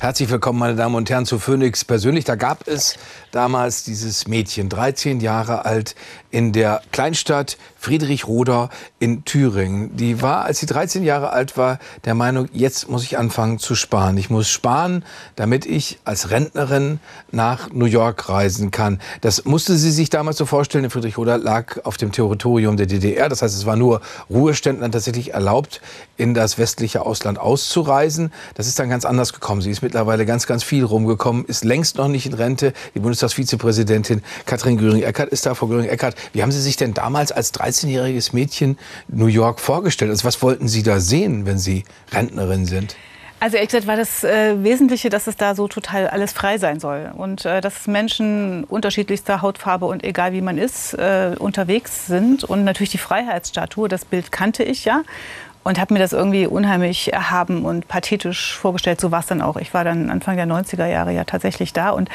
Herzlich willkommen, meine Damen und Herren, zu Phoenix persönlich. Da gab es damals dieses Mädchen, 13 Jahre alt, in der Kleinstadt Friedrichroda in Thüringen. Die war, als sie 13 Jahre alt war, der Meinung, jetzt muss ich anfangen zu sparen. Ich muss sparen, damit ich als Rentnerin nach New York reisen kann. Das musste sie sich damals so vorstellen. In Friedrichroda lag auf dem Territorium der DDR. Das heißt, es war nur Ruheständlern tatsächlich erlaubt, in das westliche Ausland auszureisen. Das ist dann ganz anders gekommen. Sie ist mittlerweile ganz, ganz viel rumgekommen, ist längst noch nicht in Rente. Die Bundestagsvizepräsidentin Katrin Göring-Eckardt ist da. Frau Göring-Eckardt, wie haben Sie sich denn damals als 13-jähriges Mädchen New York vorgestellt? Also was wollten Sie da sehen, wenn Sie Rentnerin sind? Also ehrlich gesagt war das äh, Wesentliche, dass es da so total alles frei sein soll und äh, dass Menschen unterschiedlichster Hautfarbe und egal wie man ist äh, unterwegs sind und natürlich die Freiheitsstatue, das Bild kannte ich ja und habe mir das irgendwie unheimlich erhaben und pathetisch vorgestellt. So war es dann auch. Ich war dann Anfang der 90er Jahre ja tatsächlich da. Und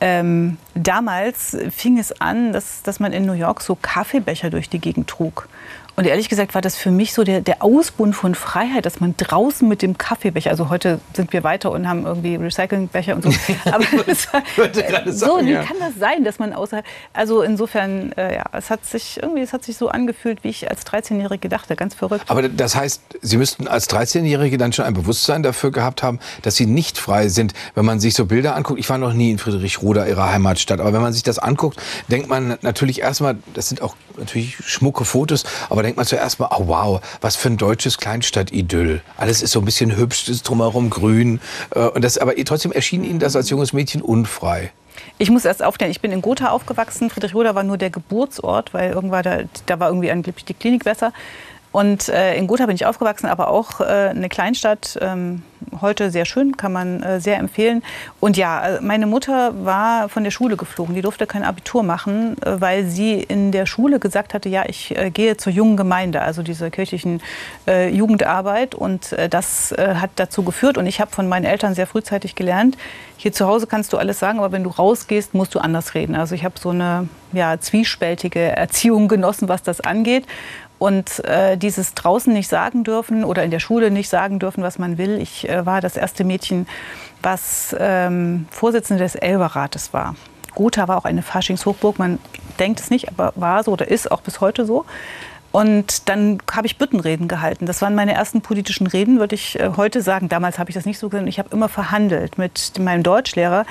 ähm, damals fing es an, dass, dass man in New York so Kaffeebecher durch die Gegend trug. Und ehrlich gesagt war das für mich so der, der Ausbund von Freiheit, dass man draußen mit dem Kaffeebecher, also heute sind wir weiter und haben irgendwie Recyclingbecher und so. Aber das war, sagen, so, wie ja. kann das sein, dass man außerhalb, also insofern, äh, ja, es hat sich irgendwie, es hat sich so angefühlt, wie ich als 13-Jährige dachte, ganz verrückt. Aber das heißt, Sie müssten als 13-Jährige dann schon ein Bewusstsein dafür gehabt haben, dass Sie nicht frei sind, wenn man sich so Bilder anguckt. Ich war noch nie in Friedrichroda, Ihrer Heimatstadt, aber wenn man sich das anguckt, denkt man natürlich erstmal, das sind auch natürlich schmucke Fotos, aber denkt man zuerst mal, oh wow, was für ein deutsches Kleinstadt-Idyll. Alles ist so ein bisschen hübsch, ist drumherum grün. Äh, und das, aber trotzdem erschien Ihnen das als junges Mädchen unfrei. Ich muss erst aufklären, ich bin in Gotha aufgewachsen. Friedrichroda war nur der Geburtsort, weil irgendwann da, da war irgendwie angeblich die Klinik besser. Und äh, in Gotha bin ich aufgewachsen, aber auch äh, eine Kleinstadt. Ähm, heute sehr schön, kann man äh, sehr empfehlen. Und ja, äh, meine Mutter war von der Schule geflogen. Die durfte kein Abitur machen, äh, weil sie in der Schule gesagt hatte, ja, ich äh, gehe zur jungen Gemeinde, also dieser kirchlichen Jugendarbeit. Und das hat dazu geführt. Und ich habe von meinen Eltern sehr frühzeitig gelernt, hier zu Hause kannst du alles sagen, aber wenn du rausgehst, musst du anders reden. Also ich habe so eine ja, zwiespältige Erziehung genossen, was das angeht. Und äh, dieses draußen nicht sagen dürfen oder in der Schule nicht sagen dürfen, was man will. Ich äh, war das erste Mädchen, was ähm, Vorsitzende des Elberrates war. Gotha war auch eine Faschingshochburg. Man denkt es nicht, aber war so oder ist auch bis heute so. Und dann habe ich Büttenreden gehalten. Das waren meine ersten politischen Reden, würde ich äh, heute sagen. Damals habe ich das nicht so gesehen. Ich habe immer verhandelt mit meinem Deutschlehrer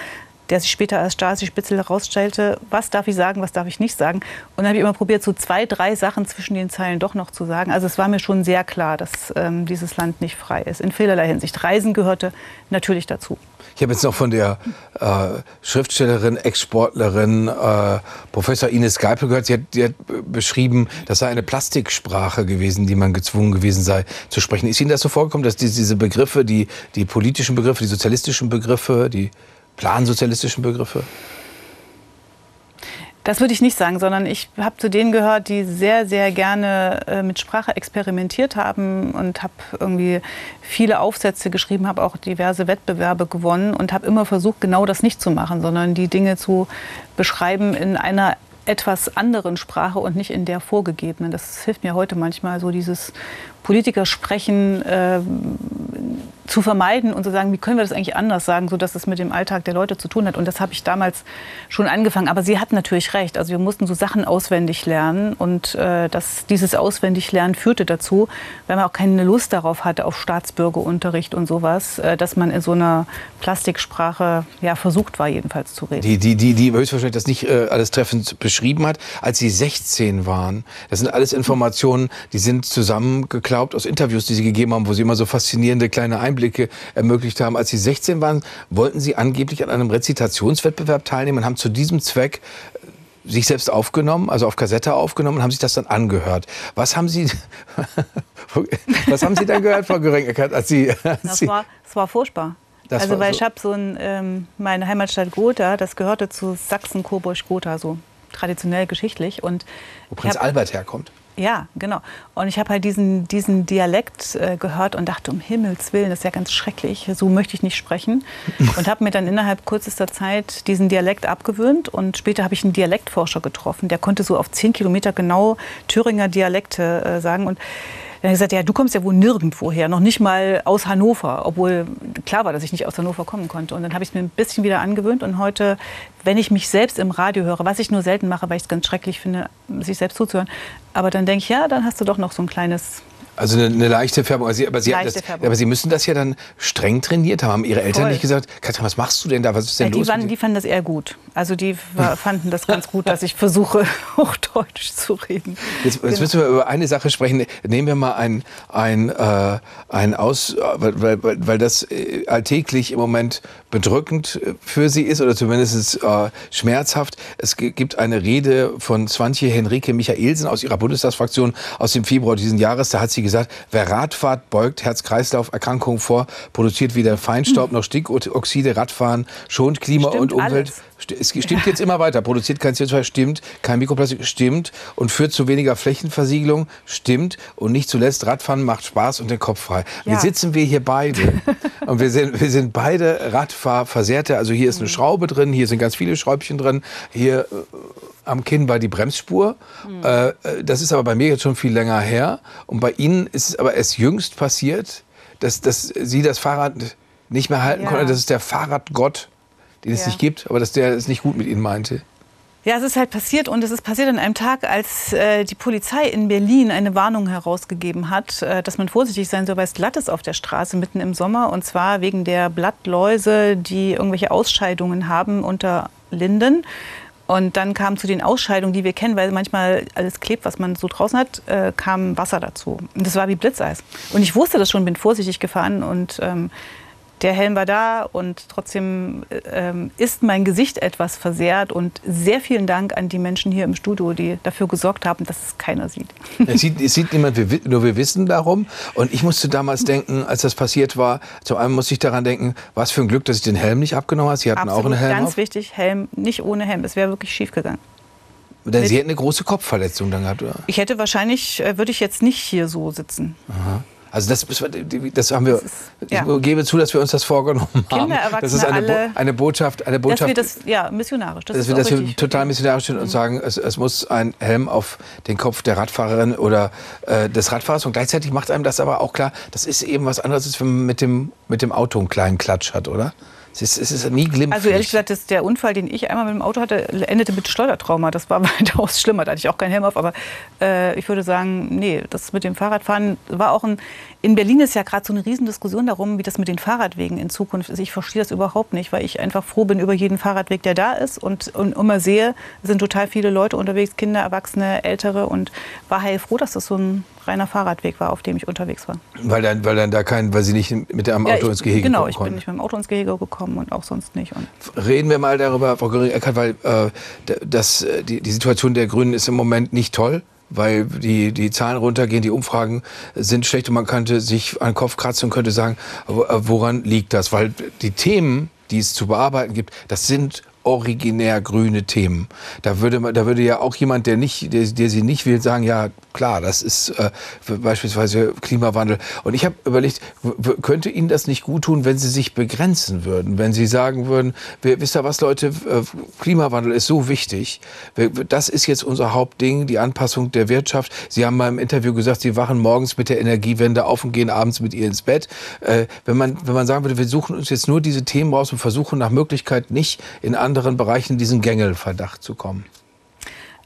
der sich später als Stasi-Spitzel herausstellte, was darf ich sagen, was darf ich nicht sagen. Und dann habe ich immer probiert, so zwei, drei Sachen zwischen den Zeilen doch noch zu sagen. Also es war mir schon sehr klar, dass ähm, dieses Land nicht frei ist, in vielerlei Hinsicht. Reisen gehörte natürlich dazu. Ich habe jetzt noch von der äh, Schriftstellerin, Ex-Sportlerin äh, Professor Ines Geipel gehört. Sie hat, die hat beschrieben, das sei eine Plastiksprache gewesen, die man gezwungen gewesen sei zu sprechen. Ist Ihnen das so vorgekommen, dass diese Begriffe, die, die politischen Begriffe, die sozialistischen Begriffe, die plansozialistischen Begriffe? Das würde ich nicht sagen, sondern ich habe zu denen gehört, die sehr, sehr gerne äh, mit Sprache experimentiert haben und habe irgendwie viele Aufsätze geschrieben, habe auch diverse Wettbewerbe gewonnen und habe immer versucht, genau das nicht zu machen, sondern die Dinge zu beschreiben in einer etwas anderen Sprache und nicht in der vorgegebenen. Das hilft mir heute manchmal, so dieses Politiker sprechen äh, zu vermeiden und zu sagen, wie können wir das eigentlich anders sagen, sodass es mit dem Alltag der Leute zu tun hat. Und das habe ich damals schon angefangen. Aber sie hat natürlich recht. Also wir mussten so Sachen auswendig lernen. Und äh, das, dieses Auswendiglernen führte dazu, weil man auch keine Lust darauf hatte, auf Staatsbürgerunterricht und sowas, äh, dass man in so einer Plastiksprache ja, versucht war, jedenfalls zu reden. Die, die, die, die höchstwahrscheinlich das nicht äh, alles treffend beschrieben hat, als Sie 16 waren. Das sind alles Informationen, die sind zusammengeklappt geglaubt, aus Interviews, die Sie gegeben haben, wo Sie immer so faszinierende kleine Einblicke ermöglicht haben. Als Sie 16 waren, wollten Sie angeblich an einem Rezitationswettbewerb teilnehmen und haben zu diesem Zweck äh, sich selbst aufgenommen, also auf Kassette aufgenommen und haben sich das dann angehört. Was haben Sie, was haben Sie dann gehört, Frau göring als Sie, als das, war, das war furchtbar. Das also weil so. ich habe so ein, ähm, meine Heimatstadt Gotha, das gehörte zu Sachsen-Coburg-Gotha, so traditionell geschichtlich. Und Wo Prinz hab, Albert herkommt? Ja, genau. Und ich habe halt diesen, diesen Dialekt äh, gehört und dachte, um Himmels Willen, das ist ja ganz schrecklich, so möchte ich nicht sprechen. Und habe mir dann innerhalb kürzester Zeit diesen Dialekt abgewöhnt. Und später habe ich einen Dialektforscher getroffen, der konnte so auf zehn Kilometer genau Thüringer Dialekte äh, sagen. Und Dann hat er gesagt, ja, du kommst ja wohl nirgendwo her, noch nicht mal aus Hannover, obwohl klar war, dass ich nicht aus Hannover kommen konnte. Und dann habe ich es mir ein bisschen wieder angewöhnt und heute, wenn ich mich selbst im Radio höre, was ich nur selten mache, weil ich es ganz schrecklich finde, sich selbst zuzuhören, aber dann denke ich, ja, dann hast du doch noch so ein kleines also eine, eine leichte Färbung. Aber Sie, aber, Sie das, aber, Sie, müssen das ja dann streng trainiert haben. Haben Ihre Eltern Voll. nicht gesagt, Katrin, was machst du denn da? Was ist denn ja, die los? Waren, die fanden das eher gut. Also die fanden das ganz gut, dass ich versuche, Hochdeutsch zu reden. Jetzt, jetzt müssen wir über eine Sache sprechen. Nehmen wir mal ein, ein, äh, ein Aus, weil, weil, weil das äh, alltäglich im Moment bedrückend für Sie ist oder zumindest äh, schmerzhaft. Es gibt eine Rede von Swantje Henrike Michaelsen aus ihrer Bundestagsfraktion aus dem Februar diesen Jahres. Da hat sie gesagt, wer Radfahrt beugt Herz-Kreislauf-Erkrankungen vor, produziert weder Feinstaub noch Stickoxide, Radfahren schont Klima Stimmt und Umwelt. Alles. Es stimmt jetzt immer weiter. Produziert kein CO2, stimmt. Kein Mikroplastik, stimmt. Und führt zu weniger Flächenversiegelung, stimmt. Und nicht zuletzt, Radfahren macht Spaß und den Kopf frei. Ja. Jetzt sitzen wir hier beide. und wir sind, wir sind beide Radfahrversehrte. Also hier ist eine mhm. Schraube drin, hier sind ganz viele Schräubchen drin. Hier äh, am Kinn war die Bremsspur. Mhm. Äh, das ist aber bei mir jetzt schon viel länger her. Und bei Ihnen ist es aber erst jüngst passiert, dass, dass Sie das Fahrrad nicht mehr halten ja. konnten. Das ist der Fahrradgott den es ja. nicht gibt, aber dass der es nicht gut mit ihnen meinte. Ja, es ist halt passiert und es ist passiert an einem Tag, als äh, die Polizei in Berlin eine Warnung herausgegeben hat, äh, dass man vorsichtig sein soll, weil es glatt ist auf der Straße mitten im Sommer und zwar wegen der Blattläuse, die irgendwelche Ausscheidungen haben unter Linden. Und dann kam zu den Ausscheidungen, die wir kennen, weil manchmal alles klebt, was man so draußen hat, äh, kam Wasser dazu. Und das war wie Blitzeis. Und ich wusste das schon, bin vorsichtig gefahren und ähm, der Helm war da und trotzdem ähm, ist mein Gesicht etwas versehrt. Und sehr vielen Dank an die Menschen hier im Studio, die dafür gesorgt haben, dass es keiner sieht. Es sieht, es sieht niemand, nur wir wissen darum. Und ich musste damals denken, als das passiert war, zum einen musste ich daran denken, was für ein Glück, dass ich den Helm nicht abgenommen habe. Sie hatten Absolut, auch einen Helm. Ganz auf. wichtig, Helm nicht ohne Helm. Es wäre wirklich schief gegangen. Denn Sie hätten eine große Kopfverletzung dann gehabt, oder? Ich hätte wahrscheinlich, äh, würde ich jetzt nicht hier so sitzen. Aha. Also das, das haben wir, ist, ja. ich gebe zu, dass wir uns das vorgenommen haben. Kinder, das ist eine, alle, eine Botschaft, eine Botschaft. Dass wir das, ja, missionarisch. Das dass wir, dass wir total missionarisch sind mhm. und sagen, es, es, muss ein Helm auf den Kopf der Radfahrerin oder äh, des Radfahrers und gleichzeitig macht einem das aber auch klar, das ist eben was anderes, als wenn man mit dem, mit dem Auto einen kleinen Klatsch hat, oder? Es ist, es ist nie glimpflich. Also ehrlich gesagt, der Unfall, den ich einmal mit dem Auto hatte, endete mit Schleudertrauma. Das war weitaus schlimmer. Da hatte ich auch keinen Helm auf. Aber äh, ich würde sagen, nee, das mit dem Fahrradfahren war auch ein... In Berlin ist ja gerade so eine Riesendiskussion darum, wie das mit den Fahrradwegen in Zukunft ist. Ich verstehe das überhaupt nicht, weil ich einfach froh bin über jeden Fahrradweg, der da ist. Und, und immer sehe, sind total viele Leute unterwegs, Kinder, Erwachsene, Ältere. Und war heilfroh, dass das so ein reiner Fahrradweg war, auf dem ich unterwegs war. Weil dann, weil dann da kein, weil Sie nicht mit dem Auto ja, ich, ins Gehege genau, kommen Genau, ich bin nicht mit dem Auto ins Gehege gekommen und auch sonst nicht. Und Reden wir mal darüber, Frau Göring-Eckert, weil äh, das, äh, die, die Situation der Grünen ist im Moment nicht toll weil die, die Zahlen runtergehen, die Umfragen sind schlecht und man könnte sich an den Kopf kratzen und könnte sagen, woran liegt das? Weil die Themen, die es zu bearbeiten gibt, das sind originär grüne Themen. Da würde, da würde ja auch jemand, der, nicht, der, der sie nicht will, sagen, ja klar, das ist äh, beispielsweise Klimawandel. Und ich habe überlegt, könnte Ihnen das nicht gut tun, wenn Sie sich begrenzen würden, wenn Sie sagen würden, wisst ihr was Leute, äh, Klimawandel ist so wichtig, das ist jetzt unser Hauptding, die Anpassung der Wirtschaft. Sie haben mal im Interview gesagt, Sie wachen morgens mit der Energiewende auf und gehen abends mit ihr ins Bett. Äh, wenn, man, wenn man sagen würde, wir suchen uns jetzt nur diese Themen raus und versuchen nach Möglichkeit nicht in anderen Bereichen diesen Gängelverdacht zu kommen?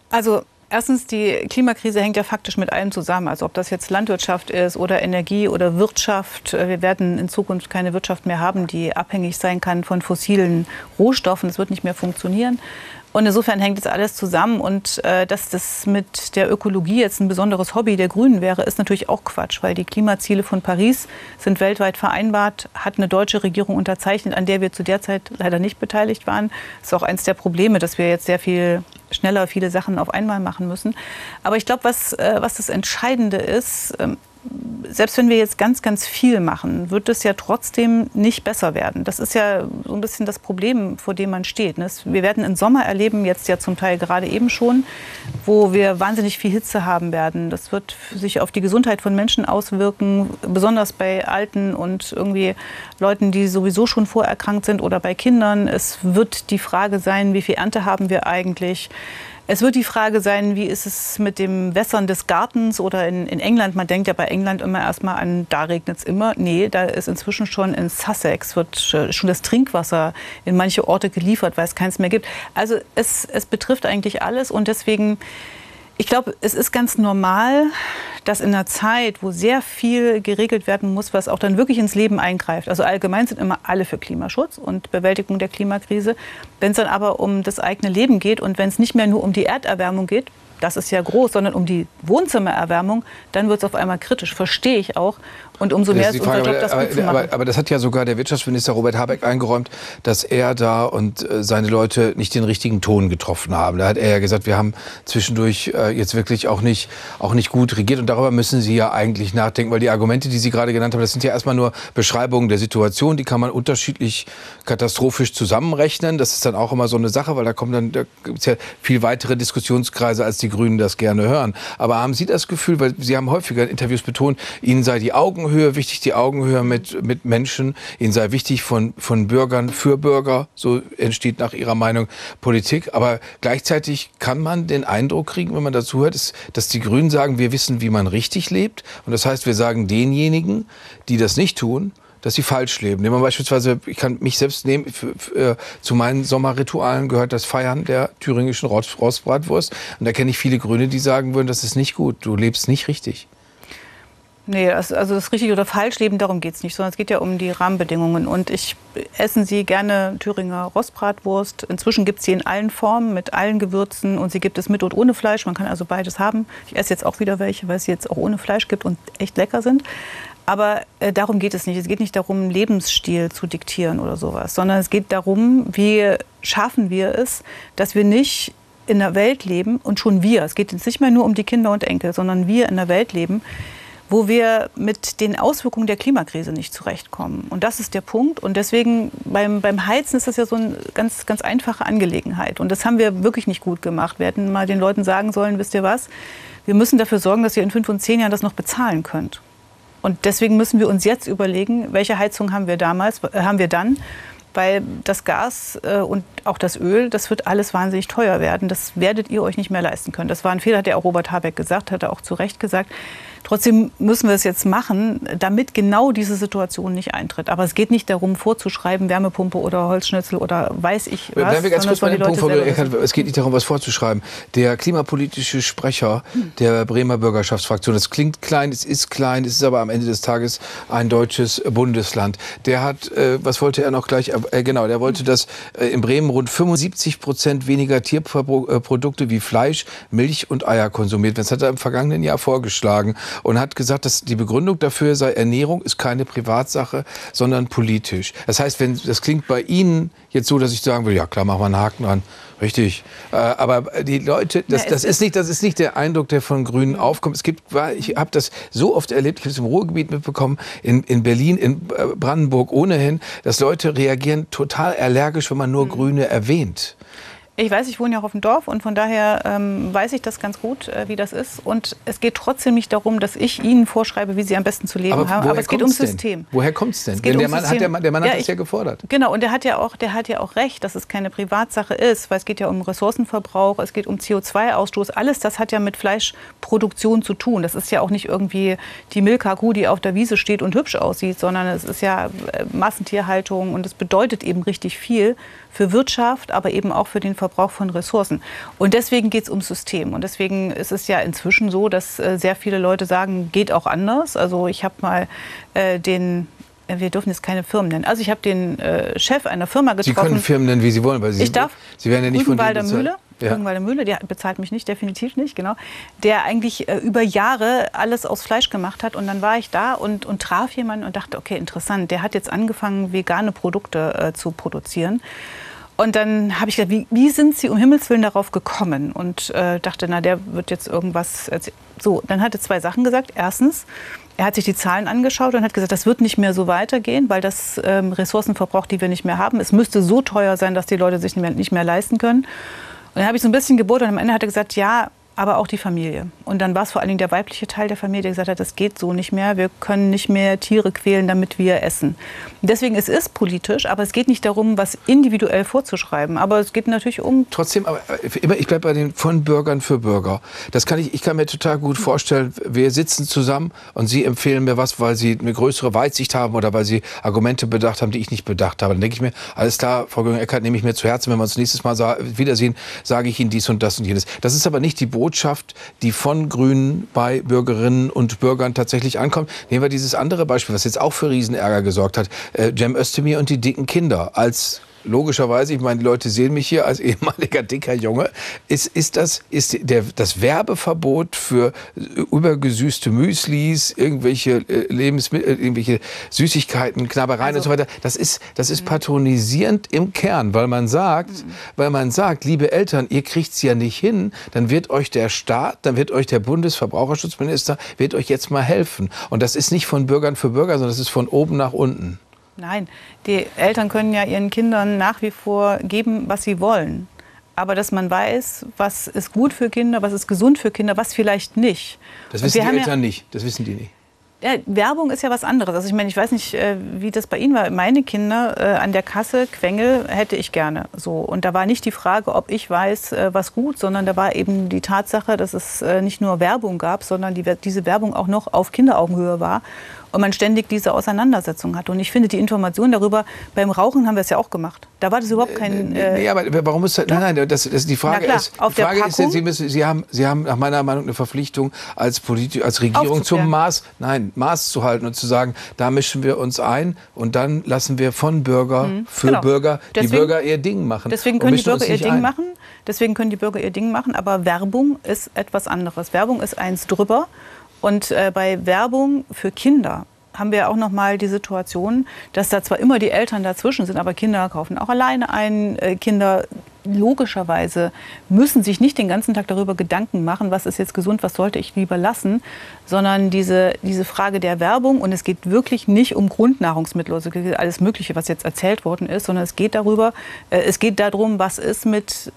Also Erstens, die Klimakrise hängt ja faktisch mit allem zusammen. Also ob das jetzt Landwirtschaft ist oder Energie oder Wirtschaft. Wir werden in Zukunft keine Wirtschaft mehr haben, die abhängig sein kann von fossilen Rohstoffen. Das wird nicht mehr funktionieren. Und insofern hängt das alles zusammen. Und äh, dass das mit der Ökologie jetzt ein besonderes Hobby der Grünen wäre, ist natürlich auch Quatsch, weil die Klimaziele von Paris sind weltweit vereinbart, hat eine deutsche Regierung unterzeichnet, an der wir zu der Zeit leider nicht beteiligt waren. Das ist auch eines der Probleme, dass wir jetzt sehr viel schneller viele Sachen auf einmal machen müssen. Aber ich glaube, was, äh, was das Entscheidende ist, ähm, selbst wenn wir jetzt ganz, ganz viel machen, wird es ja trotzdem nicht besser werden. Das ist ja so ein bisschen das Problem, vor dem man steht. Ne? Wir werden im Sommer erleben, jetzt ja zum Teil gerade eben schon, wo wir wahnsinnig viel Hitze haben werden. Das wird sich auf die Gesundheit von Menschen auswirken, besonders bei Alten und irgendwie Leuten, die sowieso schon vorerkrankt sind oder bei Kindern. Es wird die Frage sein, wie viel Ernte haben wir eigentlich? Es wird die Frage sein, wie ist es mit dem Wässern des Gartens oder in, in England. Man denkt ja bei England immer erstmal an, da regnet es immer. Nee, da ist inzwischen schon in Sussex wird schon das Trinkwasser in manche Orte geliefert, weil es keins mehr gibt. Also es, es betrifft eigentlich alles und deswegen ich glaube, es ist ganz normal, dass in einer Zeit, wo sehr viel geregelt werden muss, was auch dann wirklich ins Leben eingreift, also allgemein sind immer alle für Klimaschutz und Bewältigung der Klimakrise, wenn es dann aber um das eigene Leben geht und wenn es nicht mehr nur um die Erderwärmung geht, das ist ja groß, sondern um die Wohnzimmererwärmung, dann wird es auf einmal kritisch. Verstehe ich auch. Und umso mehr ist unser Job, das aber, gut zu machen. Aber, aber, das hat ja sogar der Wirtschaftsminister Robert Habeck eingeräumt, dass er da und äh, seine Leute nicht den richtigen Ton getroffen haben. Da hat er ja gesagt, wir haben zwischendurch äh, jetzt wirklich auch nicht, auch nicht gut regiert. Und darüber müssen Sie ja eigentlich nachdenken, weil die Argumente, die Sie gerade genannt haben, das sind ja erstmal nur Beschreibungen der Situation. Die kann man unterschiedlich katastrophisch zusammenrechnen. Das ist dann auch immer so eine Sache, weil da kommen dann da gibt's ja viel weitere Diskussionskreise, als die Grünen das gerne hören. Aber haben Sie das Gefühl, weil Sie haben häufiger in Interviews betont, Ihnen sei die Augenhöhe wichtig, die Augenhöhe mit, mit Menschen, Ihnen sei wichtig von, von Bürgern für Bürger, so entsteht nach Ihrer Meinung Politik. Aber gleichzeitig kann man den Eindruck kriegen, wenn man dazu hört, ist, dass die Grünen sagen, wir wissen, wie man richtig lebt. Und das heißt, wir sagen denjenigen, die das nicht tun, dass sie falsch leben. Nehmen wir beispielsweise, ich kann mich selbst nehmen, äh, zu meinen Sommerritualen gehört das Feiern der thüringischen Rostbratwurst. Und da kenne ich viele Grüne, die sagen würden, das ist nicht gut, du lebst nicht richtig. Nee, also das richtig oder falsch leben, darum geht es nicht, sondern es geht ja um die Rahmenbedingungen. Und ich essen Sie gerne Thüringer Rostbratwurst. Inzwischen gibt es sie in allen Formen, mit allen Gewürzen und sie gibt es mit und ohne Fleisch. Man kann also beides haben. Ich esse jetzt auch wieder welche, weil es jetzt auch ohne Fleisch gibt und echt lecker sind. Aber äh, darum geht es nicht. Es geht nicht darum, Lebensstil zu diktieren oder sowas, sondern es geht darum, wie schaffen wir es, dass wir nicht in einer Welt leben und schon wir, es geht jetzt nicht mehr nur um die Kinder und Enkel, sondern wir in einer Welt leben, wo wir mit den Auswirkungen der Klimakrise nicht zurechtkommen. Und das ist der Punkt. Und deswegen beim, beim Heizen ist das ja so eine ganz, ganz einfache Angelegenheit. Und das haben wir wirklich nicht gut gemacht. Wir hätten mal den Leuten sagen sollen, wisst ihr was, wir müssen dafür sorgen, dass ihr in fünf und zehn Jahren das noch bezahlen könnt. Und deswegen müssen wir uns jetzt überlegen, welche Heizung haben wir damals, äh, haben wir dann, weil das Gas äh, und auch das Öl, das wird alles wahnsinnig teuer werden. Das werdet ihr euch nicht mehr leisten können. Das war ein Fehler, hat der auch Robert Habeck gesagt, hat er auch zu Recht gesagt. Trotzdem müssen wir es jetzt machen, damit genau diese Situation nicht eintritt. Aber es geht nicht darum, vorzuschreiben, Wärmepumpe oder Holzschnitzel oder weiß ich was. Bleiben wir ganz kurz bei dem Punkt, es geht nicht darum, was vorzuschreiben. Der klimapolitische Sprecher der Bremer Bürgerschaftsfraktion, das klingt klein, es ist klein, es ist aber am Ende des Tages ein deutsches Bundesland. Der hat, äh, was wollte er noch gleich, äh, genau, der wollte, dass äh, in Bremen rund 75 Prozent weniger Tierprodukte wie Fleisch, Milch und Eier konsumiert werden. Das hat er im vergangenen Jahr vorgeschlagen und hat gesagt, dass die Begründung dafür sei, Ernährung ist keine Privatsache, sondern politisch. Das heißt, wenn das klingt bei Ihnen jetzt so, dass ich sagen will, ja klar, machen wir einen Haken dran. Richtig. Äh, aber die Leute, das, das, ist nicht, das ist nicht der Eindruck, der von Grünen aufkommt. Es gibt, ich habe das so oft erlebt, ich habe es im Ruhrgebiet mitbekommen, in, in Berlin, in äh, Brandenburg ohnehin, dass Leute reagieren total allergisch, wenn man nur mhm. Grüne erwähnt. Ich weiß, ich wohne ja auch auf dem Dorf und von daher ähm, weiß ich das ganz gut, äh, wie das ist. Und es geht trotzdem nicht darum, dass ich Ihnen vorschreibe, wie Sie am besten zu leben aber haben. Aber es geht ums System. Woher kommt es denn? Denn der, Mann hat, der, der Mann hat ja, das ja gefordert. Genau, und der hat, ja auch, der hat ja auch recht, dass es keine Privatsache ist, weil es geht ja um Ressourcenverbrauch, es geht um CO2-Ausstoß. Alles das hat ja mit Fleischproduktion zu tun. Das ist ja auch nicht irgendwie die Milka-Kuh, die auf der Wiese steht und hübsch aussieht, sondern es ist ja äh, Massentierhaltung und es bedeutet eben richtig viel für Wirtschaft, aber eben auch für den Verbrauch von Ressourcen. Und deswegen geht es ums System. Und deswegen ist es ja inzwischen so, dass äh, sehr viele Leute sagen, geht auch anders. Also ich habe mal äh, den äh, wir dürfen jetzt keine Firmen nennen. Also ich habe den äh, Chef einer Firma getroffen. Sie können Firmen nennen, wie Sie wollen, weil Sie, ich darf, Sie werden ja nicht von denen Mühle. Ja. Mühle, der bezahlt mich nicht, definitiv nicht, genau. Der eigentlich äh, über Jahre alles aus Fleisch gemacht hat. Und dann war ich da und, und traf jemanden und dachte, okay, interessant, der hat jetzt angefangen, vegane Produkte äh, zu produzieren. Und dann habe ich gedacht, wie, wie, sind Sie um Himmels Willen darauf gekommen? Und äh, dachte, na, der wird jetzt irgendwas erzählen. So, dann hat er zwei Sachen gesagt. Erstens, er hat sich die Zahlen angeschaut und hat gesagt, das wird nicht mehr so weitergehen, weil das ähm, Ressourcenverbrauch, die wir nicht mehr haben, es müsste so teuer sein, dass die Leute sich nicht mehr, nicht mehr leisten können. Und dann habe ich so ein bisschen gebohrt und am Ende hat er gesagt, ja, aber auch die Familie. Und dann war es vor allen Dingen der weibliche Teil der Familie, der gesagt hat, das geht so nicht mehr, wir können nicht mehr Tiere quälen, damit wir essen. Deswegen es ist politisch, aber es geht nicht darum, was individuell vorzuschreiben, aber es geht natürlich um... Trotzdem, aber äh, immer, ich bleibe bei den von Bürgern für Bürger. Das kann ich, ich kann mir total gut vorstellen, wir sitzen zusammen und Sie empfehlen mir was, weil Sie eine größere Weitsicht haben oder weil Sie Argumente bedacht haben, die ich nicht bedacht habe. Dann denke ich mir, alles klar, Frau Göring-Eckert, nehme ich mir zu Herzen, wenn wir uns nächstes Mal wiedersehen, sage ich Ihnen dies und das und jenes. Das ist aber nicht die Botschaft, die von Grünen bei Bürgerinnen und Bürgern tatsächlich ankommt. Nehmen wir dieses andere Beispiel, was jetzt auch für Riesenärger gesorgt hat. Äh, Cem Özdemir und die dicken Kinder als logischerweise, ich meine, die Leute sehen mich hier als ehemaliger dicker Junge, ist, ist, das, ist der, das Werbeverbot für übergesüßte Müslis, irgendwelche äh, Lebensmittel, äh, irgendwelche Süßigkeiten, Knabbereien also, und so weiter, das ist, das ist patronisierend im Kern, weil man sagt, mhm. weil man sagt, liebe Eltern, ihr kriegt's ja nicht hin, dann wird euch der Staat, dann wird euch der Bundesverbraucherschutzminister, wird euch jetzt mal helfen. Und das ist nicht von Bürgern für Bürger, sondern das ist von oben nach unten. Nein, die Eltern können ja ihren Kindern nach wie vor geben, was sie wollen. Aber dass man weiß, was ist gut für Kinder, was ist gesund für Kinder, was vielleicht nicht. Das wissen die Eltern ja, nicht. Das wissen die nicht. Ja, Werbung ist ja was anderes. Also ich meine, ich weiß nicht, äh, wie das bei Ihnen war. Meine Kinder äh, an der Kasse, Quengel, hätte ich gerne. So. Und da war nicht die Frage, ob ich weiß, äh, was gut, sondern da war eben die Tatsache, dass es nicht nur Werbung gab, sondern die, diese Werbung auch noch auf Kinderaugenhöhe war und man ständig diese Auseinandersetzung hat. Und ich finde die Information darüber, beim Rauchen haben wir es ja auch gemacht. Da war das überhaupt kein. Äh, nee, aber warum ist das? Nein, nein, das, das die Frage klar, ist, die Frage ist, Sie, müssen, Sie, haben, Sie haben nach meiner Meinung eine Verpflichtung als, Politi als Regierung zum Maß, nein, Maß zu halten und zu sagen, da mischen wir uns ein und dann lassen wir von Bürger mhm, für genau. Bürger deswegen, die Bürger ihr Ding machen. Deswegen können die Bürger ihr Ding ein. machen. Deswegen können die Bürger ihr Ding machen. Aber Werbung ist etwas anderes. Werbung ist eins drüber. Und äh, bei Werbung für Kinder haben wir auch noch mal die Situation, dass da zwar immer die Eltern dazwischen sind, aber Kinder kaufen auch alleine ein. Äh, Kinder logischerweise müssen sich nicht den ganzen Tag darüber Gedanken machen, was ist jetzt gesund, was sollte ich lieber lassen, sondern diese, diese Frage der Werbung und es geht wirklich nicht um Grundnahrungsmittel, also alles Mögliche, was jetzt erzählt worden ist, sondern es geht darüber, äh, es geht darum, was ist mit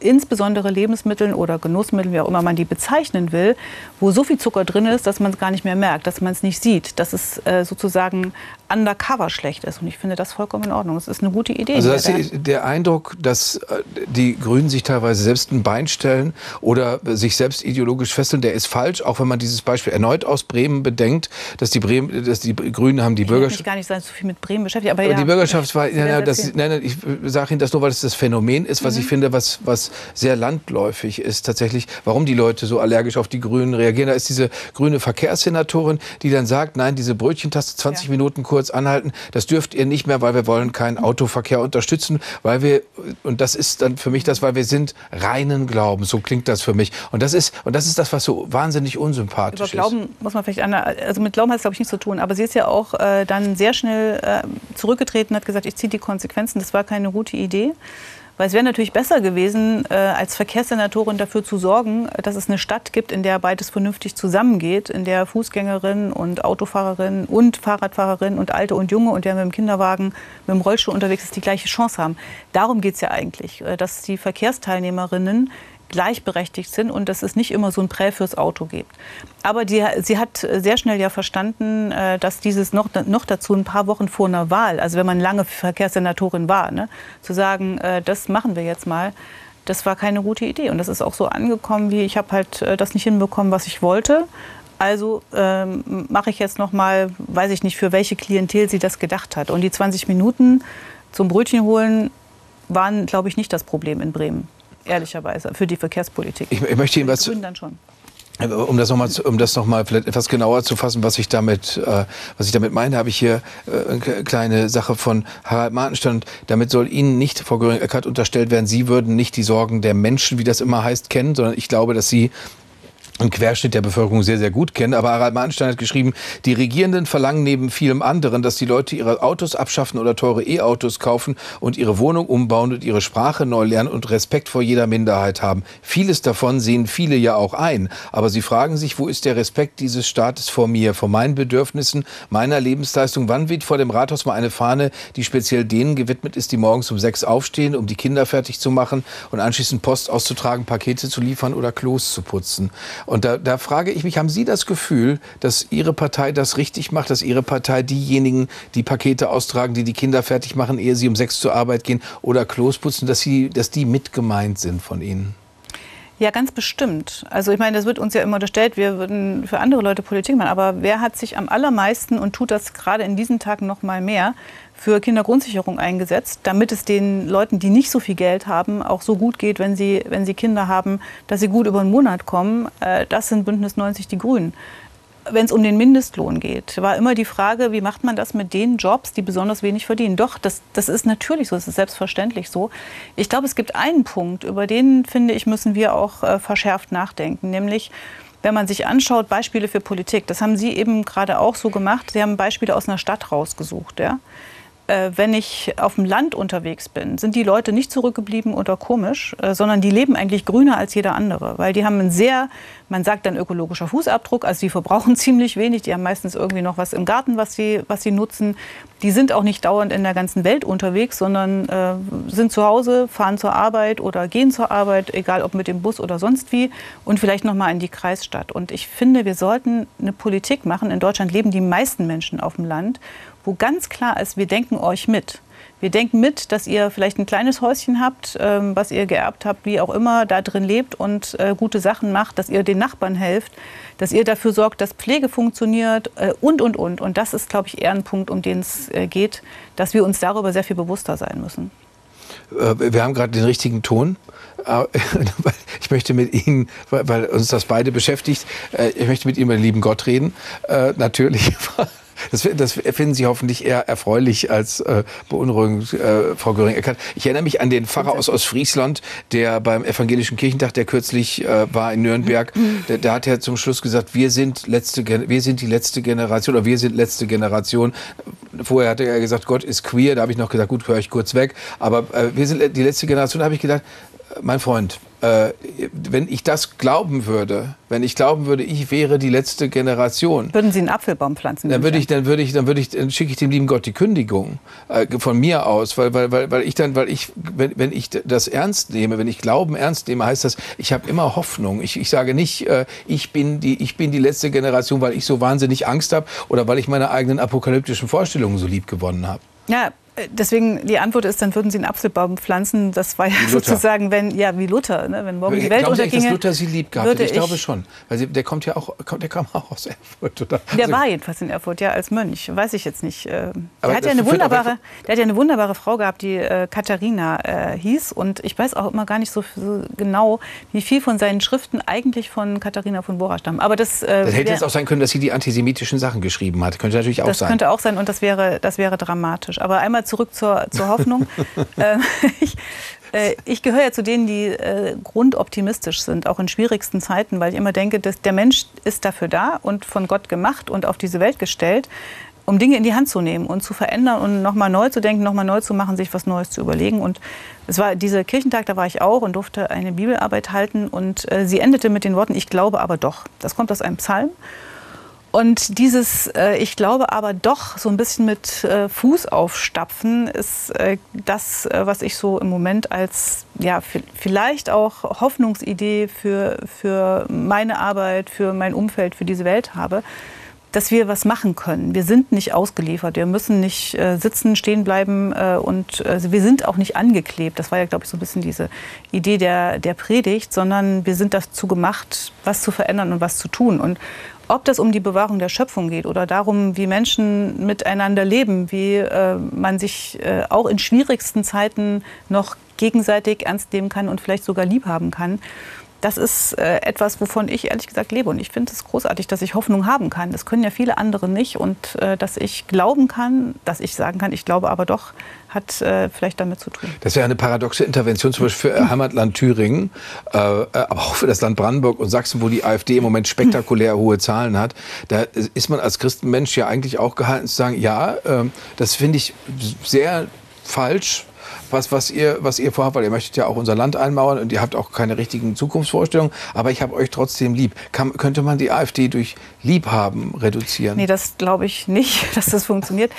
insbesondere Lebensmitteln oder Genussmitteln, wie auch immer man die bezeichnen will, wo so viel Zucker drin ist, dass man es gar nicht mehr merkt, dass man es nicht sieht, dass es äh, sozusagen undercover schlecht ist. Und ich finde das vollkommen in Ordnung. Es ist eine gute Idee. Also das ist der Eindruck, dass äh, die Grünen sich teilweise selbst ein Bein stellen oder sich selbst ideologisch fesseln, der ist falsch, auch wenn man dieses Beispiel erneut aus Bremen bedenkt, dass die, Bremen, dass die Grünen haben die Bürgerschaft... Ich gar nicht sein, so viel mit Bremen beschäftigt, aber, aber ja. Die Bürgerschaft war... Ja, das, nein, nein, ich sage Ihnen das nur, weil es das Phänomen ist, was mhm. ich finde, was, was sehr landläufig ist tatsächlich, warum die Leute so allergisch auf die Grünen reagieren. Da ist diese grüne Verkehrssenatorin, die dann sagt, nein, diese Brötchentaste 20 ja. Minuten kurz anhalten, das dürft ihr nicht mehr, weil wir wollen keinen Autoverkehr unterstützen, weil wir, und das ist dann für mich das, weil wir sind reinen Glauben, so klingt das für mich. Und das ist, und das ist das, was so wahnsinnig unsympathisch ist. Über Glauben ist. muss man vielleicht, an, also mit Glauben hat es glaube ich nichts zu tun, aber sie ist ja auch äh, dann sehr schnell äh, zurückgetreten, hat gesagt, ich ziehe die Konsequenzen, das war keine gute Idee. Weil es wäre natürlich besser gewesen, äh, als Verkehrssenatorin dafür zu sorgen, dass es eine Stadt gibt, in der beides vernünftig zusammengeht, in der Fußgängerinnen und Autofahrerinnen und Fahrradfahrerinnen und Alte und Junge und der mit dem Kinderwagen, mit dem Rollstuhl unterwegs ist, die gleiche Chance haben. Darum geht es ja eigentlich, äh, dass die Verkehrsteilnehmerinnen gleichberechtigt sind und dass es nicht immer so ein Prä fürs Auto gibt. Aber die, sie hat sehr schnell ja verstanden, äh, dass dieses noch, noch dazu ein paar Wochen vor einer Wahl, also wenn man lange Verkehrssenatorin war, ne, zu sagen, äh, das machen wir jetzt mal, das war keine gute Idee. Und das ist auch so angekommen, wie ich habe halt äh, das nicht hinbekommen, was ich wollte. Also ähm, mache ich jetzt noch mal, weiß ich nicht, für welche Klientel sie das gedacht hat. Und die 20 Minuten zum Brötchen holen waren, glaube ich, nicht das Problem in Bremen ehrlicherweise, für die Verkehrspolitik. Ich, ich möchte Ihnen was. Dann schon. Um das nochmal, um das noch mal vielleicht etwas genauer zu fassen, was ich damit, äh, was ich damit meine, habe ich hier äh, eine kleine Sache von Harald Martenstein. Damit soll Ihnen nicht, Frau Göring-Eckert, unterstellt werden, Sie würden nicht die Sorgen der Menschen, wie das immer heißt, kennen, sondern ich glaube, dass Sie einen Querschnitt der Bevölkerung sehr, sehr gut kennen. Aber Harald Mahnstein hat geschrieben, die Regierenden verlangen neben vielem anderen, dass die Leute ihre Autos abschaffen oder teure E-Autos kaufen und ihre Wohnung umbauen und ihre Sprache neu lernen und Respekt vor jeder Minderheit haben. Vieles davon sehen viele ja auch ein. Aber sie fragen sich, wo ist der Respekt dieses Staates vor mir, vor meinen Bedürfnissen, meiner Lebensleistung? Wann weht vor dem Rathaus mal eine Fahne, die speziell denen gewidmet ist, die morgens um sechs aufstehen, um die Kinder fertig zu machen und anschließend Post auszutragen, Pakete zu liefern oder Klos zu putzen? Und da, da frage ich mich, haben Sie das Gefühl, dass Ihre Partei das richtig macht, dass Ihre Partei diejenigen, die Pakete austragen, die die Kinder fertig machen, ehe sie um sechs zur Arbeit gehen oder Klos putzen, dass, sie, dass die mitgemeint sind von Ihnen? Ja, ganz bestimmt. Also ich meine, das wird uns ja immer unterstellt, wir würden für andere Leute Politik machen. Aber wer hat sich am allermeisten und tut das gerade in diesen Tagen noch mal mehr für Kindergrundsicherung eingesetzt, damit es den Leuten, die nicht so viel Geld haben, auch so gut geht, wenn sie, wenn sie Kinder haben, dass sie gut über einen Monat kommen. Äh, das sind Bündnis 90 die Grünen wenn es um den Mindestlohn geht, war immer die Frage, wie macht man das mit den Jobs, die besonders wenig verdienen? Doch, das, das ist natürlich so, das ist selbstverständlich so. Ich glaube, es gibt einen Punkt, über den, finde ich, müssen wir auch äh, verschärft nachdenken, nämlich wenn man sich anschaut, Beispiele für Politik, das haben Sie eben gerade auch so gemacht, Sie haben Beispiele aus einer Stadt rausgesucht. Ja? Äh, wenn ich auf dem Land unterwegs bin, sind die Leute nicht zurückgeblieben oder komisch, äh, sondern die leben eigentlich grüner als jeder andere. Weil die haben einen sehr, man sagt dann ökologischer Fußabdruck, also die verbrauchen ziemlich wenig, die haben meistens irgendwie noch was im Garten, was sie, was sie nutzen. Die sind auch nicht dauernd in der ganzen Welt unterwegs, sondern äh, sind zu Hause, fahren zur Arbeit oder gehen zur Arbeit, egal ob mit dem Bus oder sonst wie, und vielleicht noch mal in die Kreisstadt. Und ich finde, wir sollten eine Politik machen. In Deutschland leben die meisten Menschen auf dem Land wo ganz klar ist, wir denken euch mit. Wir denken mit, dass ihr vielleicht ein kleines Häuschen habt, ähm, was ihr geerbt habt, wie auch immer, da drin lebt und äh, gute Sachen macht, dass ihr den Nachbarn helft, dass ihr dafür sorgt, dass Pflege funktioniert äh, und, und, und. Und das ist, glaube ich, eher ein Punkt, um den es äh, geht, dass wir uns darüber sehr viel bewusster sein müssen. Äh, wir haben gerade den richtigen Ton. Äh, ich möchte mit Ihnen, weil uns das beide beschäftigt, äh, ich möchte mit Ihnen über den lieben Gott reden. Natürlich Das, das finden Sie hoffentlich eher erfreulich als äh, beunruhigend, äh, Frau Göring-Eckert. Ich erinnere mich an den Pfarrer aus Ostfriesland, der beim Evangelischen Kirchentag, der kürzlich äh, war in Nürnberg, der, der hat ja zum Schluss gesagt, wir sind, letzte, wir sind die letzte Generation oder wir sind letzte Generation. Vorher hatte er gesagt, Gott ist queer, da habe ich noch gesagt, gut, höre ich kurz weg. Aber äh, wir sind die letzte Generation, da habe ich gedacht, mein Freund, äh, wenn ich das glauben würde, wenn ich glauben würde, ich wäre die letzte Generation. Würden Sie einen Apfelbaum pflanzen? Dann würde ich, dann würde ich, dann würde ich, dann schicke ich dem lieben Gott die Kündigung äh, von mir aus, weil, weil, weil, weil ich dann, weil ich, wenn, wenn ich das ernst nehme, wenn ich Glauben ernst nehme, heißt das, ich habe immer Hoffnung. Ich, ich sage nicht, äh, ich bin die, ich bin die letzte Generation, weil ich so wahnsinnig Angst habe oder weil ich meine eigenen apokalyptischen Vorstellungen so lieb gewonnen habe. Ja, Deswegen die Antwort ist, dann würden Sie einen Apfelbaum pflanzen. Das war ja sozusagen, wenn ja wie Luther, ne? wenn morgen die Welt Glauben unterginge. Sie, dass Luther Sie lieb gehabt hätte? Ich, ich glaube schon, weil sie, der kommt ja auch, der kam auch aus Erfurt, oder? Der also, war jedenfalls in Erfurt, ja, als Mönch. Weiß ich jetzt nicht. Äh, der hat ja eine wunderbare, der hat ja eine wunderbare Frau gehabt, die äh, Katharina äh, hieß, und ich weiß auch immer gar nicht so, so, genau, wie viel von seinen Schriften eigentlich von Katharina von Bora stammen. Aber das, äh, das hätte jetzt auch sein können, dass sie die antisemitischen Sachen geschrieben hat. Könnte natürlich auch das sein. Das könnte auch sein, und das wäre, das wäre dramatisch. Aber einmal zurück zur, zur Hoffnung. äh, ich, äh, ich gehöre ja zu denen, die äh, grundoptimistisch sind, auch in schwierigsten Zeiten, weil ich immer denke, dass der Mensch ist dafür da und von Gott gemacht und auf diese Welt gestellt, um Dinge in die Hand zu nehmen und zu verändern und nochmal neu zu denken, nochmal neu zu machen, sich was Neues zu überlegen. Und es war dieser Kirchentag, da war ich auch und durfte eine Bibelarbeit halten und äh, sie endete mit den Worten, ich glaube aber doch. Das kommt aus einem Psalm. Und dieses, äh, ich glaube aber doch, so ein bisschen mit äh, Fuß aufstapfen, ist äh, das, äh, was ich so im Moment als, ja, vielleicht auch Hoffnungsidee für, für meine Arbeit, für mein Umfeld, für diese Welt habe. Dass wir was machen können. Wir sind nicht ausgeliefert. Wir müssen nicht äh, sitzen, stehen bleiben äh, und wir sind auch nicht angeklebt. Das war ja, glaube ich, so ein bisschen diese Idee der, der Predigt, sondern wir sind dazu gemacht, was zu verändern und was zu tun. Und ob das um die Bewahrung der Schöpfung geht oder darum, wie Menschen miteinander leben, wie äh, man sich äh, auch in schwierigsten Zeiten noch gegenseitig ernst nehmen kann und vielleicht sogar lieb haben kann. Das ist äh, etwas, wovon ich ehrlich gesagt lebe. Und ich finde es großartig, dass ich Hoffnung haben kann. Das können ja viele andere nicht. Und äh, dass ich glauben kann, dass ich sagen kann, ich glaube aber doch, hat äh, vielleicht damit zu tun. Das wäre eine paradoxe Intervention zum Beispiel für äh, Heimatland Thüringen, äh, äh, aber auch für das Land Brandenburg und Sachsen, wo die AfD im Moment spektakulär hohe Zahlen hat. Da ist man als Christenmensch ja eigentlich auch gehalten zu sagen, ja, ähm, das finde ich sehr falsch, was, was, ihr, was ihr vorhabt, weil ihr möchtet ja auch unser Land einmauern und ihr habt auch keine richtigen Zukunftsvorstellungen, aber ich habe euch trotzdem lieb. Kann, könnte man die AfD durch Liebhaben reduzieren? Nee, das glaube ich nicht, dass das funktioniert.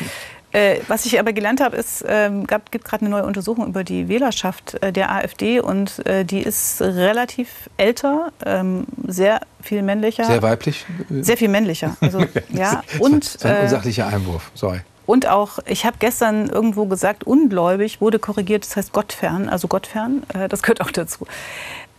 Äh, was ich aber gelernt habe, ist, ähm, gab, gibt gerade eine neue Untersuchung über die Wählerschaft äh, der AfD und äh, die ist relativ älter, ähm, sehr viel männlicher. Sehr weiblich? Sehr viel männlicher. Also, ja, und, das ist ein unsachlicher Einwurf, sorry. Und auch, ich habe gestern irgendwo gesagt, ungläubig wurde korrigiert, das heißt gottfern, also gottfern, äh, das gehört auch dazu.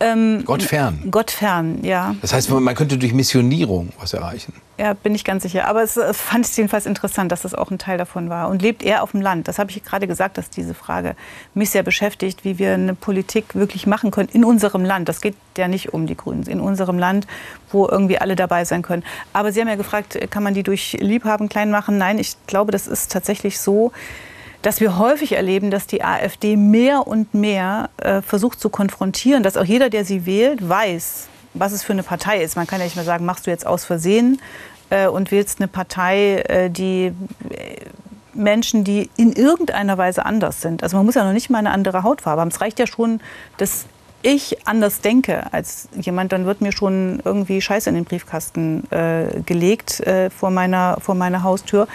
Ähm, Gottfern. Gottfern, ja. Das heißt, man könnte durch Missionierung was erreichen. Ja, bin ich ganz sicher. Aber es, es fand ich jedenfalls interessant, dass das auch ein Teil davon war. Und lebt er auf dem Land? Das habe ich gerade gesagt, dass diese Frage mich sehr beschäftigt, wie wir eine Politik wirklich machen können in unserem Land. Das geht ja nicht um die Grünen, in unserem Land, wo irgendwie alle dabei sein können. Aber Sie haben ja gefragt, kann man die durch Liebhaben klein machen? Nein, ich glaube, das ist tatsächlich so, dass wir häufig erleben, dass die AfD mehr und mehr äh, versucht zu konfrontieren, dass auch jeder, der sie wählt, weiß, was es für eine Partei ist. Man kann ja nicht mehr sagen, machst du jetzt aus Versehen äh, und wählst eine Partei, äh, die äh, Menschen, die in irgendeiner Weise anders sind. Also man muss ja noch nicht mal eine andere Hautfarbe haben. Es reicht ja schon, dass ich anders denke als jemand, dann wird mir schon irgendwie Scheiße in den Briefkasten äh, gelegt äh, vor, meiner, vor meiner Haustür.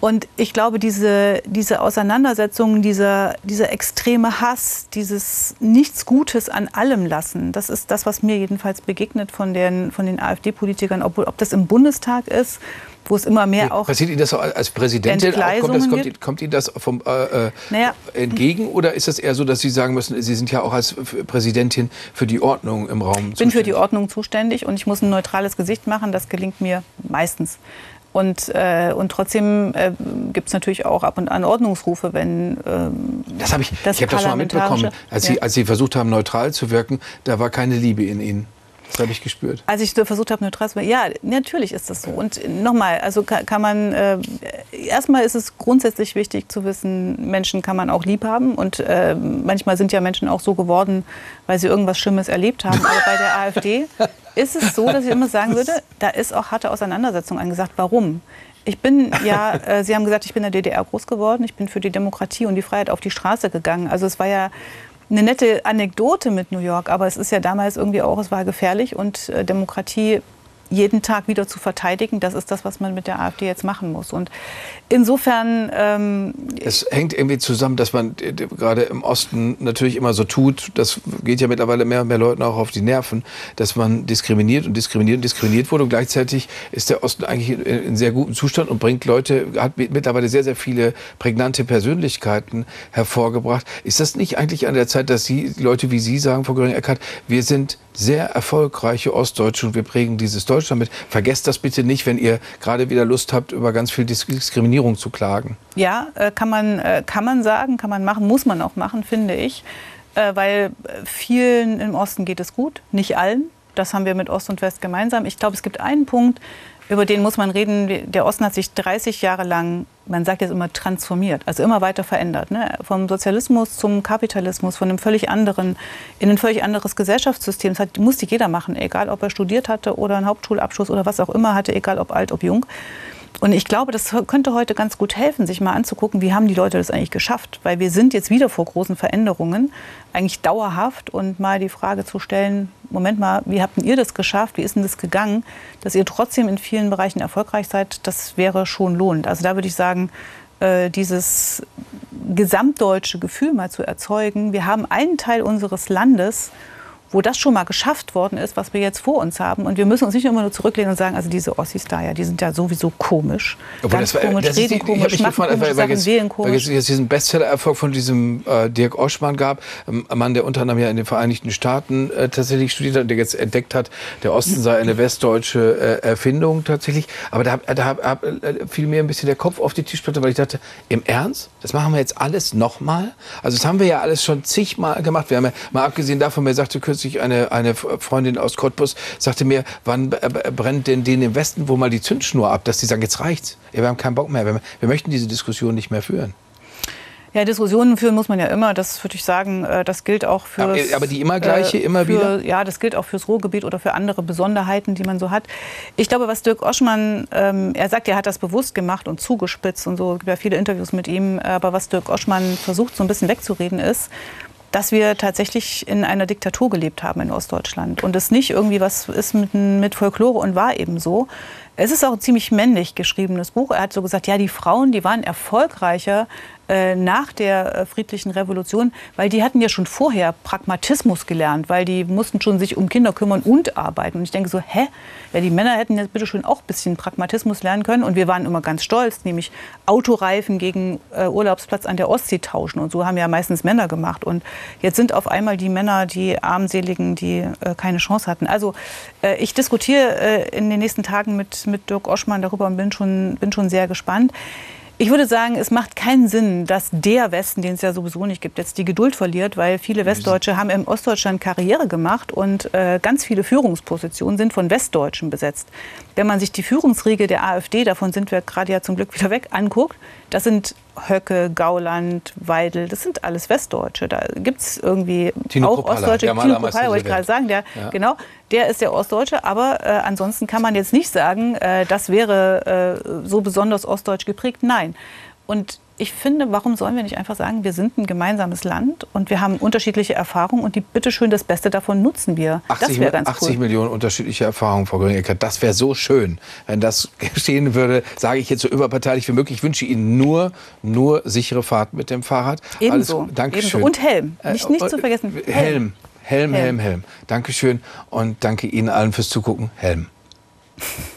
Und ich glaube, diese, diese Auseinandersetzung, dieser, dieser extreme Hass, dieses Nichts Gutes an allem lassen, das ist das, was mir jedenfalls begegnet von den, von den AfD-Politikern, ob, ob das im Bundestag ist, wo es immer mehr auch. Passiert Ihnen das als Präsidentin? Auch, kommt, das, kommt, kommt, Ihnen das vom, äh, äh, naja. entgegen oder ist es eher so, dass Sie sagen müssen, Sie sind ja auch als Präsidentin für die Ordnung im Raum Ich bin für die Ordnung zuständig und ich muss ein neutrales Gesicht machen. Das gelingt mir meistens. Und, äh, und trotzdem äh, gibt es natürlich auch ab und an Ordnungsrufe, wenn ähm, das habe ich, das ich habe das schon mal mitbekommen, als, ja. Sie, als Sie versucht haben, neutral zu wirken, da war keine Liebe in Ihnen. Das habe ich gespürt. Als ich versucht habe, neutral zu werden, ja, natürlich ist das so. Und nochmal, also kann, man, äh, erstmal ist es grundsätzlich wichtig zu wissen, Menschen kann man auch lieb haben. Und äh, manchmal sind ja Menschen auch so geworden, weil sie irgendwas Schlimmes erlebt haben. Aber bei der AfD ist es so, dass ich immer sagen würde, da ist auch harte Auseinandersetzung angesagt. Warum? Ich bin ja, äh, Sie haben gesagt, ich bin in der DDR groß geworden. Ich bin für die Demokratie und die Freiheit auf die Straße gegangen. Also es war ja eine nette Anekdote mit New York, aber es ist ja damals irgendwie auch, es war gefährlich und äh, Demokratie jeden Tag wieder zu verteidigen, das ist das, was man mit der AfD jetzt machen muss. Und insofern. Ähm es hängt irgendwie zusammen, dass man gerade im Osten natürlich immer so tut, das geht ja mittlerweile mehr und mehr Leuten auch auf die Nerven, dass man diskriminiert und diskriminiert und diskriminiert wurde. Und gleichzeitig ist der Osten eigentlich in, in sehr gutem Zustand und bringt Leute, hat mittlerweile sehr, sehr viele prägnante Persönlichkeiten hervorgebracht. Ist das nicht eigentlich an der Zeit, dass Sie, Leute wie Sie sagen, Frau Göring-Eckardt, wir sind sehr erfolgreiche Ostdeutsche und wir prägen dieses Deutschland mit. Vergesst das bitte nicht, wenn ihr gerade wieder Lust habt, über ganz viel Diskriminierung zu klagen. Ja, äh, kann man, äh, kann man sagen, kann man machen, muss man auch machen, finde ich. Äh, weil vielen im Osten geht es gut, nicht allen. Das haben wir mit Ost und West gemeinsam. Ich glaube, es gibt einen Punkt, über den muss man reden. Der Osten hat sich 30 Jahre lang, man sagt jetzt immer, transformiert, also immer weiter verändert. Ne? Vom Sozialismus zum Kapitalismus, von einem völlig anderen, in ein völlig anderes Gesellschaftssystem. Das hat, musste jeder machen, egal ob er studiert hatte oder einen Hauptschulabschluss oder was auch immer hatte, egal ob alt, ob jung. Und ich glaube, das könnte heute ganz gut helfen, sich mal anzugucken, wie haben die Leute das eigentlich geschafft. Weil wir sind jetzt wieder vor großen Veränderungen, eigentlich dauerhaft. Und mal die Frage zu stellen, Moment mal, wie habt ihr das geschafft? Wie ist denn das gegangen, dass ihr trotzdem in vielen Bereichen erfolgreich seid? Das wäre schon lohnend. Also da würde ich sagen, äh, dieses gesamtdeutsche Gefühl mal zu erzeugen. Wir haben einen Teil unseres Landes, wo das schon mal geschafft worden ist, was wir jetzt vor uns haben. Und wir müssen uns nicht immer nur zurücklehnen und sagen, also diese Ossis da, ja, die sind ja sowieso komisch. Obwohl Ganz das war, komisch, das reden die, komisch, machen gefragt, komische weil, Sachen, wählen komisch. Weil es jetzt diesen Bestseller-Erfolg von diesem äh, Dirk Oschmann gab, ähm, ein Mann, der unter anderem ja in den Vereinigten Staaten äh, tatsächlich studiert hat und der jetzt entdeckt hat, der Osten sei eine westdeutsche äh, Erfindung tatsächlich. Aber da, da, da äh, fiel mir ein bisschen der Kopf auf die Tischplatte, weil ich dachte, im Ernst? Das machen wir jetzt alles nochmal? Also das haben wir ja alles schon zigmal gemacht. Wir haben ja mal abgesehen davon, wer sagte kürzlich, eine, eine Freundin aus Cottbus, sagte mir, wann brennt denn denen im Westen wo mal die Zündschnur ab, dass die sagen, jetzt reicht's. Wir haben keinen Bock mehr. Wir, wir möchten diese Diskussion nicht mehr führen. Ja, Diskussionen führen muss man ja immer. Das würde ich sagen, äh, das gilt auch für. Aber, aber, die immer gleiche, äh, immer für, wieder? Ja, das gilt auch fürs Ruhrgebiet oder für andere Besonderheiten, die man so hat. Ich glaube, was Dirk Oschmann, ähm, er sagt, er hat das bewusst gemacht und zugespitzt und so. Es gibt ja viele Interviews mit ihm. Aber was Dirk Oschmann versucht, so ein bisschen wegzureden, ist, dass wir tatsächlich in einer Diktatur gelebt haben in Ostdeutschland und es nicht irgendwie was ist mit, mit Folklore und war eben so. Es ist auch ein ziemlich männlich geschriebenes Buch. Er hat so gesagt, ja, die Frauen, die waren erfolgreicher äh, nach der äh, friedlichen Revolution, weil die hatten ja schon vorher Pragmatismus gelernt, weil die mussten schon sich um Kinder kümmern und arbeiten. Und ich denke so, hä? Ja, die Männer hätten jetzt bitte schon auch ein bisschen Pragmatismus lernen können. Und wir waren immer ganz stolz, nämlich Autoreifen gegen äh, Urlaubsplatz an der Ostsee tauschen. Und so haben ja meistens Männer gemacht. Und jetzt sind auf einmal die Männer die Armseligen, die äh, keine Chance hatten. Also äh, ich diskutiere äh, in den nächsten Tagen mit, mit Dirk Oschmann darüber und bin schon, bin schon sehr gespannt. Ich würde sagen, es macht keinen Sinn, dass der Westen, den es ja sowieso nicht gibt, jetzt die Geduld verliert, weil viele Westdeutsche haben im Ostdeutschland Karriere gemacht und äh, ganz viele Führungspositionen sind von Westdeutschen besetzt. Wenn man sich die Führungsriege der AfD, davon sind wir gerade ja zum Glück wieder weg, anguckt, das sind Höcke, Gauland, Weidel, das sind alles Westdeutsche. Da gibt es irgendwie Tino auch Kopala, Ostdeutsche. Tino Kopala, wollte ich gerade sagen, der, Ja. genau, der ist der Ostdeutsche. Aber äh, ansonsten kann man jetzt nicht sagen, äh, das wäre äh, so besonders ostdeutsch geprägt. Nein. Und ich finde, warum sollen wir nicht einfach sagen, wir sind ein gemeinsames Land und wir haben unterschiedliche Erfahrungen und die bitteschön das Beste davon nutzen wir. 80, das wäre ganz 80 cool. Millionen unterschiedliche Erfahrungen, Frau Gröning-Eckert. Das wäre so schön. Wenn das geschehen würde, sage ich jetzt so überparteilich wie möglich. Ich wünsche Ihnen nur, nur sichere Fahrt mit dem Fahrrad. Ebenso. Alles, Dankeschön. Ebenso. Und Helm. Nicht, nicht Äh, zu vergessen. Helm. Helm, Helm, Helm. Helm. Helm. Dankeschön und danke Ihnen allen fürs Zugucken. Helm.